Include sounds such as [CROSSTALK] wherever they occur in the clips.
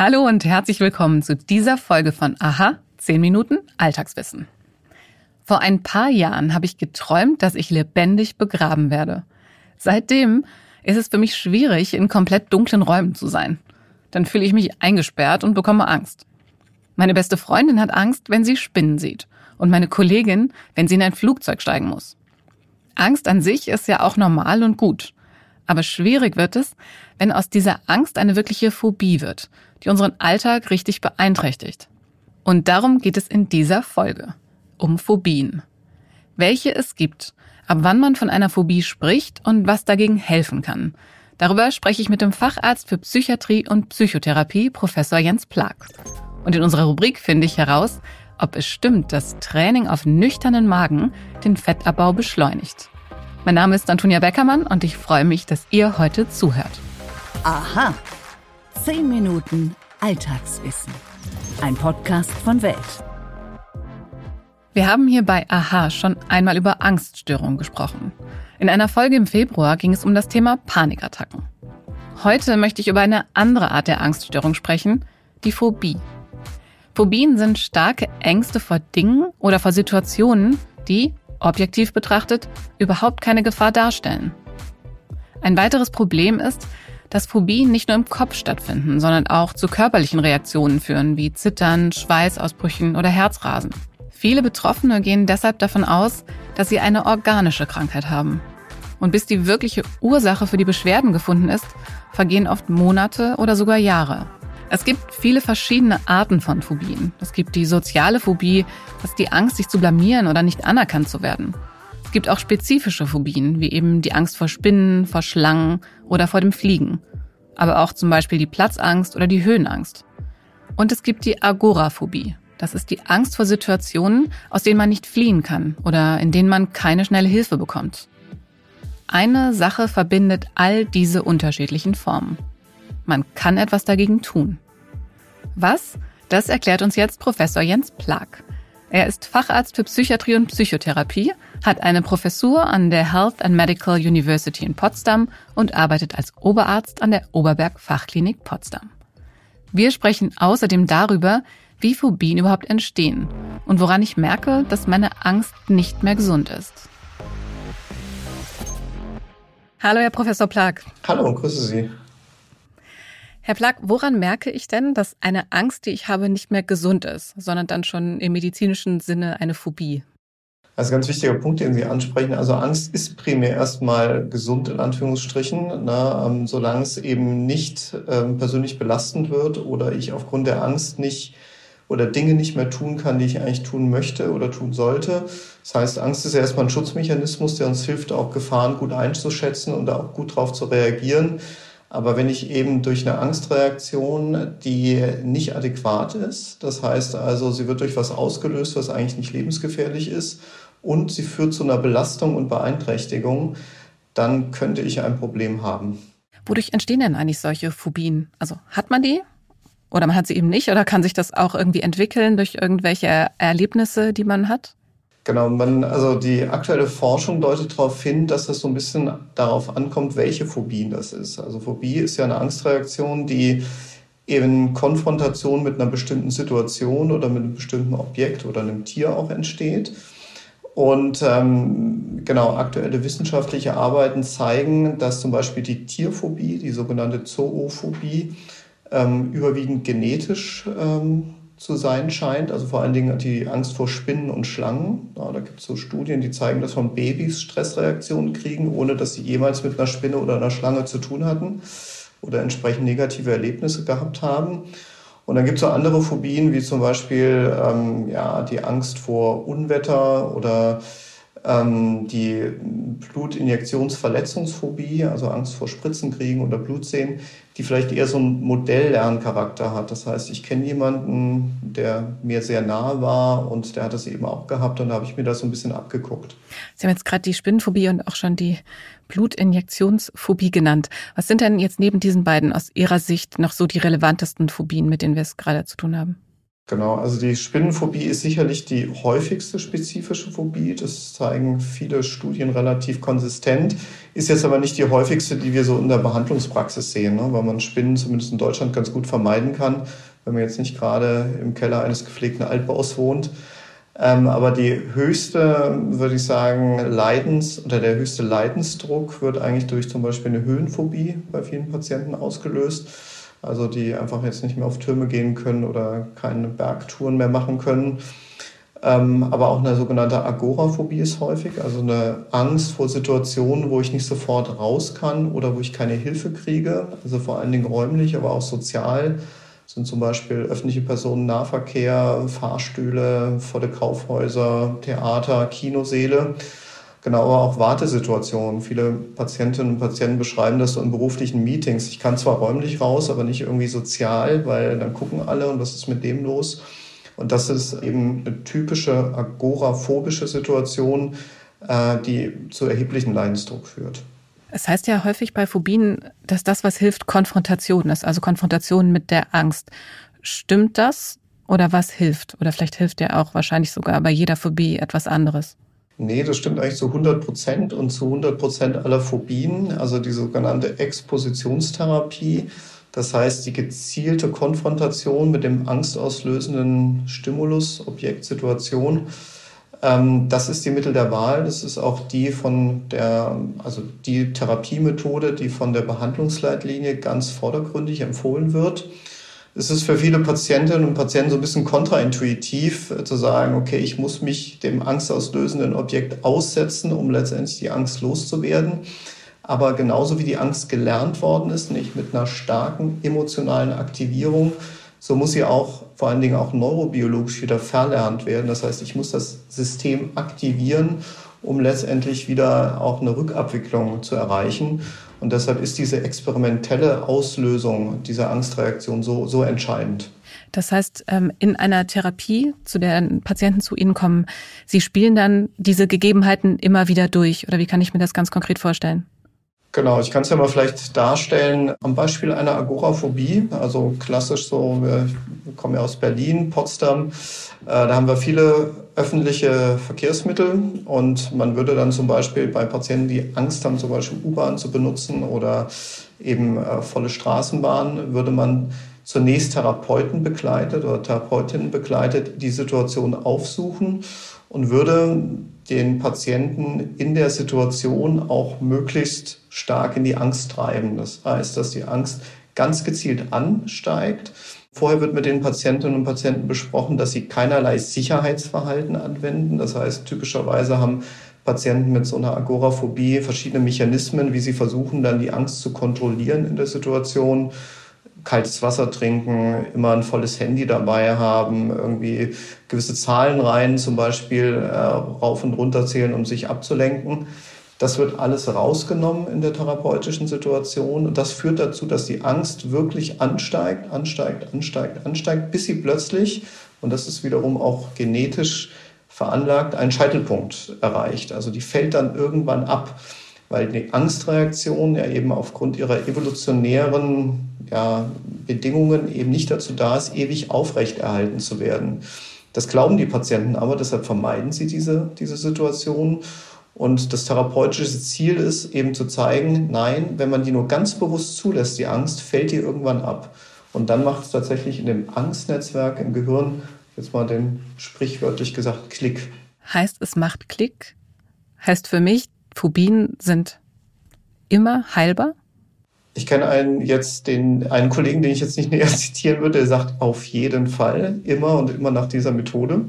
Hallo und herzlich willkommen zu dieser Folge von Aha, 10 Minuten Alltagswissen. Vor ein paar Jahren habe ich geträumt, dass ich lebendig begraben werde. Seitdem ist es für mich schwierig, in komplett dunklen Räumen zu sein. Dann fühle ich mich eingesperrt und bekomme Angst. Meine beste Freundin hat Angst, wenn sie Spinnen sieht. Und meine Kollegin, wenn sie in ein Flugzeug steigen muss. Angst an sich ist ja auch normal und gut. Aber schwierig wird es, wenn aus dieser Angst eine wirkliche Phobie wird, die unseren Alltag richtig beeinträchtigt. Und darum geht es in dieser Folge. Um Phobien. Welche es gibt, ab wann man von einer Phobie spricht und was dagegen helfen kann. Darüber spreche ich mit dem Facharzt für Psychiatrie und Psychotherapie, Professor Jens Plag. Und in unserer Rubrik finde ich heraus, ob es stimmt, dass Training auf nüchternen Magen den Fettabbau beschleunigt. Mein Name ist Antonia Beckermann und ich freue mich, dass ihr heute zuhört. Aha. Zehn Minuten Alltagswissen. Ein Podcast von Welt. Wir haben hier bei Aha schon einmal über Angststörungen gesprochen. In einer Folge im Februar ging es um das Thema Panikattacken. Heute möchte ich über eine andere Art der Angststörung sprechen, die Phobie. Phobien sind starke Ängste vor Dingen oder vor Situationen, die, objektiv betrachtet, überhaupt keine Gefahr darstellen. Ein weiteres Problem ist, dass Phobien nicht nur im Kopf stattfinden, sondern auch zu körperlichen Reaktionen führen, wie Zittern, Schweißausbrüchen oder Herzrasen. Viele Betroffene gehen deshalb davon aus, dass sie eine organische Krankheit haben. Und bis die wirkliche Ursache für die Beschwerden gefunden ist, vergehen oft Monate oder sogar Jahre. Es gibt viele verschiedene Arten von Phobien. Es gibt die soziale Phobie, das ist die Angst, sich zu blamieren oder nicht anerkannt zu werden. Es gibt auch spezifische Phobien, wie eben die Angst vor Spinnen, vor Schlangen oder vor dem Fliegen. Aber auch zum Beispiel die Platzangst oder die Höhenangst. Und es gibt die Agoraphobie. Das ist die Angst vor Situationen, aus denen man nicht fliehen kann oder in denen man keine schnelle Hilfe bekommt. Eine Sache verbindet all diese unterschiedlichen Formen. Man kann etwas dagegen tun. Was? Das erklärt uns jetzt Professor Jens Plag. Er ist Facharzt für Psychiatrie und Psychotherapie, hat eine Professur an der Health and Medical University in Potsdam und arbeitet als Oberarzt an der Oberberg Fachklinik Potsdam. Wir sprechen außerdem darüber, wie Phobien überhaupt entstehen und woran ich merke, dass meine Angst nicht mehr gesund ist. Hallo, Herr Professor Plag. Hallo, grüße Sie. Herr Plag, woran merke ich denn, dass eine Angst, die ich habe, nicht mehr gesund ist, sondern dann schon im medizinischen Sinne eine Phobie? Das ist ein ganz wichtiger Punkt, den Sie ansprechen. Also Angst ist primär erstmal gesund in Anführungsstrichen, ne, ähm, solange es eben nicht ähm, persönlich belastend wird oder ich aufgrund der Angst nicht oder Dinge nicht mehr tun kann, die ich eigentlich tun möchte oder tun sollte. Das heißt, Angst ist ja erstmal ein Schutzmechanismus, der uns hilft, auch Gefahren gut einzuschätzen und auch gut drauf zu reagieren. Aber wenn ich eben durch eine Angstreaktion, die nicht adäquat ist, das heißt also, sie wird durch was ausgelöst, was eigentlich nicht lebensgefährlich ist, und sie führt zu einer Belastung und Beeinträchtigung, dann könnte ich ein Problem haben. Wodurch entstehen denn eigentlich solche Phobien? Also hat man die? Oder man hat sie eben nicht? Oder kann sich das auch irgendwie entwickeln durch irgendwelche Erlebnisse, die man hat? Genau, man, also die aktuelle Forschung deutet darauf hin, dass es so ein bisschen darauf ankommt, welche Phobien das ist. Also Phobie ist ja eine Angstreaktion, die eben Konfrontation mit einer bestimmten Situation oder mit einem bestimmten Objekt oder einem Tier auch entsteht. Und ähm, genau, aktuelle wissenschaftliche Arbeiten zeigen, dass zum Beispiel die Tierphobie, die sogenannte Zoophobie, ähm, überwiegend genetisch ähm, zu sein scheint. Also vor allen Dingen die Angst vor Spinnen und Schlangen. Ja, da gibt es so Studien, die zeigen, dass von Babys Stressreaktionen kriegen, ohne dass sie jemals mit einer Spinne oder einer Schlange zu tun hatten oder entsprechend negative Erlebnisse gehabt haben. Und dann gibt es auch andere Phobien, wie zum Beispiel ähm, ja, die Angst vor Unwetter oder die Blutinjektionsverletzungsphobie, also Angst vor Spritzenkriegen oder Blutsehen, die vielleicht eher so einen Modelllerncharakter hat. Das heißt, ich kenne jemanden, der mir sehr nahe war und der hat das eben auch gehabt und da habe ich mir das so ein bisschen abgeguckt. Sie haben jetzt gerade die Spinnenphobie und auch schon die Blutinjektionsphobie genannt. Was sind denn jetzt neben diesen beiden aus Ihrer Sicht noch so die relevantesten Phobien, mit denen wir es gerade zu tun haben? Genau, also die Spinnenphobie ist sicherlich die häufigste spezifische Phobie. Das zeigen viele Studien relativ konsistent. Ist jetzt aber nicht die häufigste, die wir so in der Behandlungspraxis sehen, ne? weil man Spinnen zumindest in Deutschland ganz gut vermeiden kann, wenn man jetzt nicht gerade im Keller eines gepflegten Altbaus wohnt. Ähm, aber die höchste, würde ich sagen, Leidens- oder der höchste Leidensdruck wird eigentlich durch zum Beispiel eine Höhenphobie bei vielen Patienten ausgelöst also die einfach jetzt nicht mehr auf Türme gehen können oder keine Bergtouren mehr machen können. Ähm, aber auch eine sogenannte Agoraphobie ist häufig, also eine Angst vor Situationen, wo ich nicht sofort raus kann oder wo ich keine Hilfe kriege, also vor allen Dingen räumlich, aber auch sozial das sind zum Beispiel öffentliche Personennahverkehr, Fahrstühle, volle Kaufhäuser, Theater, Kinoseele. Genau, aber auch Wartesituationen. Viele Patientinnen und Patienten beschreiben das so in beruflichen Meetings. Ich kann zwar räumlich raus, aber nicht irgendwie sozial, weil dann gucken alle und was ist mit dem los? Und das ist eben eine typische agoraphobische Situation, äh, die zu erheblichen Leidensdruck führt. Es heißt ja häufig bei Phobien, dass das, was hilft, Konfrontation ist, also Konfrontation mit der Angst. Stimmt das? Oder was hilft? Oder vielleicht hilft ja auch wahrscheinlich sogar bei jeder Phobie etwas anderes. Nee, das stimmt eigentlich zu 100 Prozent und zu 100 Prozent aller Phobien, also die sogenannte Expositionstherapie. Das heißt, die gezielte Konfrontation mit dem angstauslösenden Stimulus, Objekt, Situation. Ähm, das ist die Mittel der Wahl. Das ist auch die von der, also die Therapiemethode, die von der Behandlungsleitlinie ganz vordergründig empfohlen wird es ist für viele Patientinnen und Patienten so ein bisschen kontraintuitiv äh, zu sagen, okay, ich muss mich dem angstauslösenden Objekt aussetzen, um letztendlich die Angst loszuwerden. Aber genauso wie die Angst gelernt worden ist, nicht mit einer starken emotionalen Aktivierung, so muss sie auch vor allen Dingen auch neurobiologisch wieder verlernt werden. Das heißt, ich muss das System aktivieren, um letztendlich wieder auch eine Rückabwicklung zu erreichen. Und deshalb ist diese experimentelle Auslösung dieser Angstreaktion so, so entscheidend. Das heißt, ähm, in einer Therapie, zu der Patienten zu Ihnen kommen, Sie spielen dann diese Gegebenheiten immer wieder durch. Oder wie kann ich mir das ganz konkret vorstellen? Genau, ich kann es ja mal vielleicht darstellen am Beispiel einer Agoraphobie. Also klassisch so, wir kommen ja aus Berlin, Potsdam. Äh, da haben wir viele öffentliche Verkehrsmittel und man würde dann zum Beispiel bei Patienten, die Angst haben, zum Beispiel U-Bahn zu benutzen oder eben äh, volle Straßenbahn, würde man zunächst Therapeuten begleitet oder Therapeutinnen begleitet die Situation aufsuchen und würde den Patienten in der Situation auch möglichst stark in die Angst treiben. Das heißt, dass die Angst ganz gezielt ansteigt Vorher wird mit den Patientinnen und Patienten besprochen, dass sie keinerlei Sicherheitsverhalten anwenden. Das heißt, typischerweise haben Patienten mit so einer Agoraphobie verschiedene Mechanismen, wie sie versuchen, dann die Angst zu kontrollieren in der Situation. Kaltes Wasser trinken, immer ein volles Handy dabei haben, irgendwie gewisse Zahlenreihen zum Beispiel äh, rauf und runter zählen, um sich abzulenken. Das wird alles rausgenommen in der therapeutischen Situation und das führt dazu, dass die Angst wirklich ansteigt, ansteigt, ansteigt, ansteigt, bis sie plötzlich, und das ist wiederum auch genetisch veranlagt, einen Scheitelpunkt erreicht. Also die fällt dann irgendwann ab, weil die Angstreaktion ja eben aufgrund ihrer evolutionären ja, Bedingungen eben nicht dazu da ist, ewig aufrechterhalten zu werden. Das glauben die Patienten aber, deshalb vermeiden sie diese, diese Situation und das therapeutische Ziel ist eben zu zeigen, nein, wenn man die nur ganz bewusst zulässt, die Angst, fällt die irgendwann ab. Und dann macht es tatsächlich in dem Angstnetzwerk im Gehirn, jetzt mal den sprichwörtlich gesagt, Klick. Heißt, es macht Klick? Heißt für mich, Phobien sind immer heilbar? Ich kenne einen jetzt den einen Kollegen, den ich jetzt nicht [LAUGHS] näher zitieren würde, der sagt auf jeden Fall immer und immer nach dieser Methode.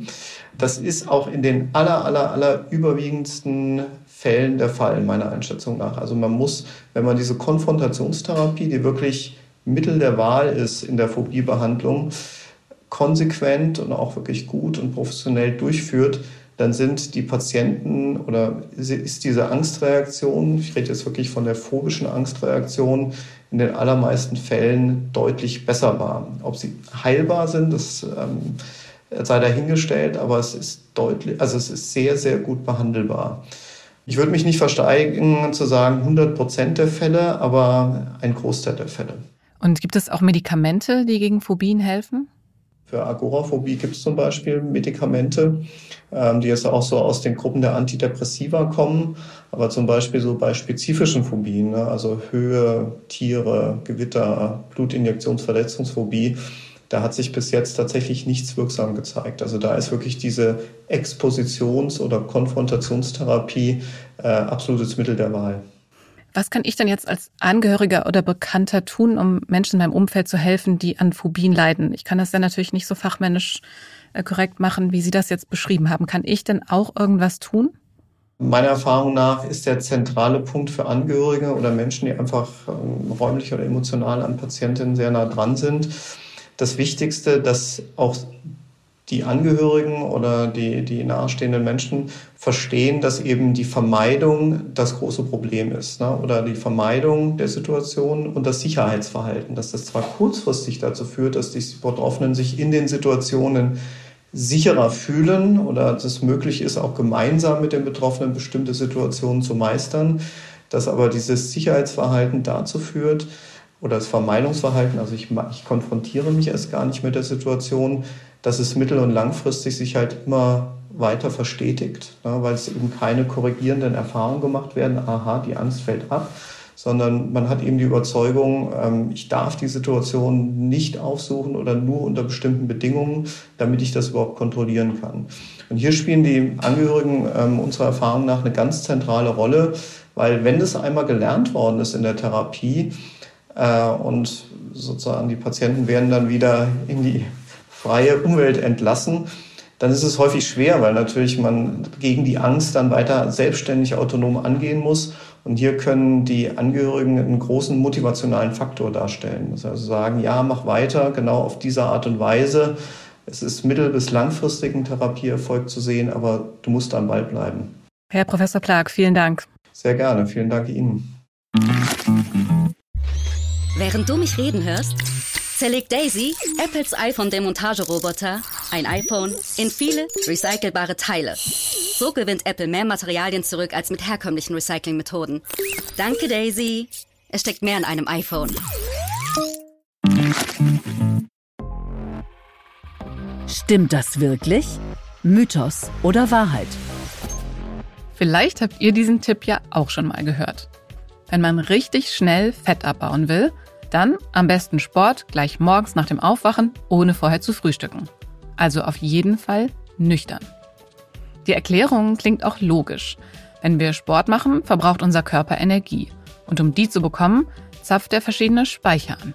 Das ist auch in den aller, aller, aller überwiegendsten Fällen der Fall, meiner Einschätzung nach. Also man muss, wenn man diese Konfrontationstherapie, die wirklich Mittel der Wahl ist in der Phobiebehandlung, konsequent und auch wirklich gut und professionell durchführt, dann sind die Patienten oder ist diese Angstreaktion, ich rede jetzt wirklich von der phobischen Angstreaktion, in den allermeisten Fällen deutlich besserbar. Ob sie heilbar sind, das ähm, sei dahingestellt, aber es ist deutlich, also es ist sehr, sehr gut behandelbar. Ich würde mich nicht versteigen zu sagen 100 Prozent der Fälle, aber ein Großteil der Fälle. Und gibt es auch Medikamente, die gegen Phobien helfen? Für Agoraphobie gibt es zum Beispiel Medikamente, ähm, die jetzt auch so aus den Gruppen der Antidepressiva kommen, aber zum Beispiel so bei spezifischen Phobien, ne, also Höhe, Tiere, Gewitter, Blutinjektionsverletzungsphobie, da hat sich bis jetzt tatsächlich nichts wirksam gezeigt. Also da ist wirklich diese Expositions- oder Konfrontationstherapie äh, absolutes Mittel der Wahl. Was kann ich denn jetzt als Angehöriger oder Bekannter tun, um Menschen in meinem Umfeld zu helfen, die an Phobien leiden? Ich kann das ja natürlich nicht so fachmännisch äh, korrekt machen, wie Sie das jetzt beschrieben haben. Kann ich denn auch irgendwas tun? Meiner Erfahrung nach ist der zentrale Punkt für Angehörige oder Menschen, die einfach ähm, räumlich oder emotional an Patientinnen sehr nah dran sind, das Wichtigste, dass auch die Angehörigen oder die, die nahestehenden Menschen verstehen, dass eben die Vermeidung das große Problem ist ne? oder die Vermeidung der Situation und das Sicherheitsverhalten, dass das zwar kurzfristig dazu führt, dass die Betroffenen sich in den Situationen sicherer fühlen oder dass es möglich ist, auch gemeinsam mit den Betroffenen bestimmte Situationen zu meistern, dass aber dieses Sicherheitsverhalten dazu führt, oder das Vermeidungsverhalten, also ich, ich konfrontiere mich erst gar nicht mit der Situation, dass es mittel- und langfristig sich halt immer weiter verstetigt, ne, weil es eben keine korrigierenden Erfahrungen gemacht werden, aha, die Angst fällt ab, sondern man hat eben die Überzeugung, ähm, ich darf die Situation nicht aufsuchen oder nur unter bestimmten Bedingungen, damit ich das überhaupt kontrollieren kann. Und hier spielen die Angehörigen ähm, unserer Erfahrung nach eine ganz zentrale Rolle, weil wenn das einmal gelernt worden ist in der Therapie, und sozusagen die Patienten werden dann wieder in die freie Umwelt entlassen, dann ist es häufig schwer, weil natürlich man gegen die Angst dann weiter selbstständig autonom angehen muss. Und hier können die Angehörigen einen großen motivationalen Faktor darstellen. Das heißt, also sagen, ja, mach weiter, genau auf diese Art und Weise. Es ist mittel- bis langfristigen Therapieerfolg zu sehen, aber du musst am Ball bleiben. Herr Professor Plag, vielen Dank. Sehr gerne, vielen Dank Ihnen. Während du mich reden hörst, zerlegt Daisy, Apples iPhone-Demontageroboter, ein iPhone in viele recycelbare Teile. So gewinnt Apple mehr Materialien zurück als mit herkömmlichen Recyclingmethoden. Danke, Daisy. Es steckt mehr in einem iPhone. Stimmt das wirklich? Mythos oder Wahrheit? Vielleicht habt ihr diesen Tipp ja auch schon mal gehört. Wenn man richtig schnell Fett abbauen will, dann am besten Sport gleich morgens nach dem Aufwachen, ohne vorher zu frühstücken. Also auf jeden Fall nüchtern. Die Erklärung klingt auch logisch. Wenn wir Sport machen, verbraucht unser Körper Energie. Und um die zu bekommen, zapft er verschiedene Speicher an.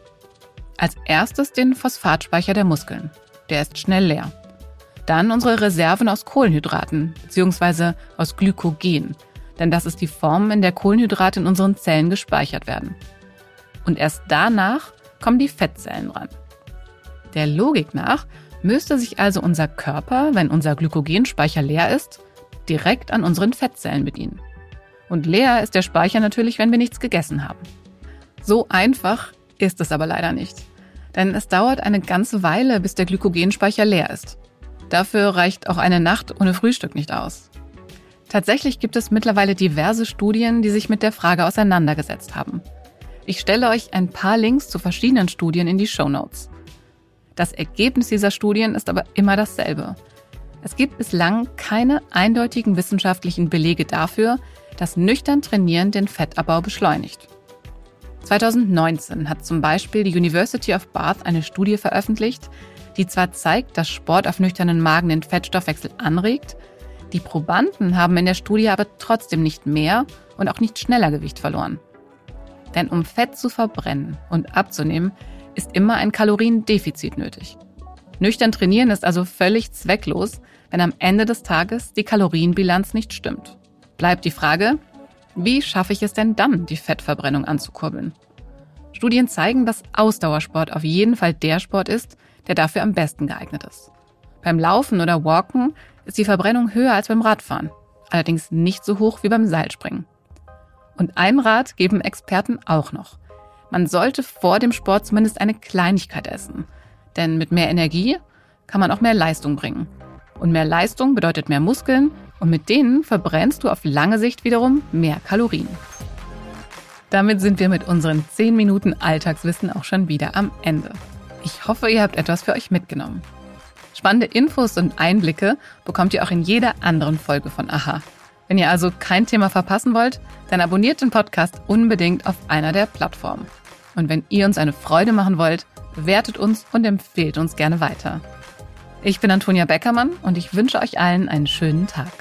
Als erstes den Phosphatspeicher der Muskeln. Der ist schnell leer. Dann unsere Reserven aus Kohlenhydraten bzw. aus Glykogen. Denn das ist die Form, in der Kohlenhydrate in unseren Zellen gespeichert werden. Und erst danach kommen die Fettzellen ran. Der Logik nach müsste sich also unser Körper, wenn unser Glykogenspeicher leer ist, direkt an unseren Fettzellen bedienen. Und leer ist der Speicher natürlich, wenn wir nichts gegessen haben. So einfach ist es aber leider nicht. Denn es dauert eine ganze Weile, bis der Glykogenspeicher leer ist. Dafür reicht auch eine Nacht ohne Frühstück nicht aus. Tatsächlich gibt es mittlerweile diverse Studien, die sich mit der Frage auseinandergesetzt haben. Ich stelle euch ein paar Links zu verschiedenen Studien in die Show Notes. Das Ergebnis dieser Studien ist aber immer dasselbe. Es gibt bislang keine eindeutigen wissenschaftlichen Belege dafür, dass nüchtern Trainieren den Fettabbau beschleunigt. 2019 hat zum Beispiel die University of Bath eine Studie veröffentlicht, die zwar zeigt, dass Sport auf nüchternen Magen den Fettstoffwechsel anregt, die Probanden haben in der Studie aber trotzdem nicht mehr und auch nicht schneller Gewicht verloren. Denn um Fett zu verbrennen und abzunehmen, ist immer ein Kaloriendefizit nötig. Nüchtern trainieren ist also völlig zwecklos, wenn am Ende des Tages die Kalorienbilanz nicht stimmt. Bleibt die Frage, wie schaffe ich es denn dann, die Fettverbrennung anzukurbeln? Studien zeigen, dass Ausdauersport auf jeden Fall der Sport ist, der dafür am besten geeignet ist. Beim Laufen oder Walken ist die Verbrennung höher als beim Radfahren, allerdings nicht so hoch wie beim Seilspringen. Und ein Rat geben Experten auch noch. Man sollte vor dem Sport zumindest eine Kleinigkeit essen. Denn mit mehr Energie kann man auch mehr Leistung bringen. Und mehr Leistung bedeutet mehr Muskeln und mit denen verbrennst du auf lange Sicht wiederum mehr Kalorien. Damit sind wir mit unseren 10 Minuten Alltagswissen auch schon wieder am Ende. Ich hoffe, ihr habt etwas für euch mitgenommen. Spannende Infos und Einblicke bekommt ihr auch in jeder anderen Folge von Aha. Wenn ihr also kein Thema verpassen wollt, dann abonniert den Podcast unbedingt auf einer der Plattformen. Und wenn ihr uns eine Freude machen wollt, bewertet uns und empfehlt uns gerne weiter. Ich bin Antonia Beckermann und ich wünsche euch allen einen schönen Tag.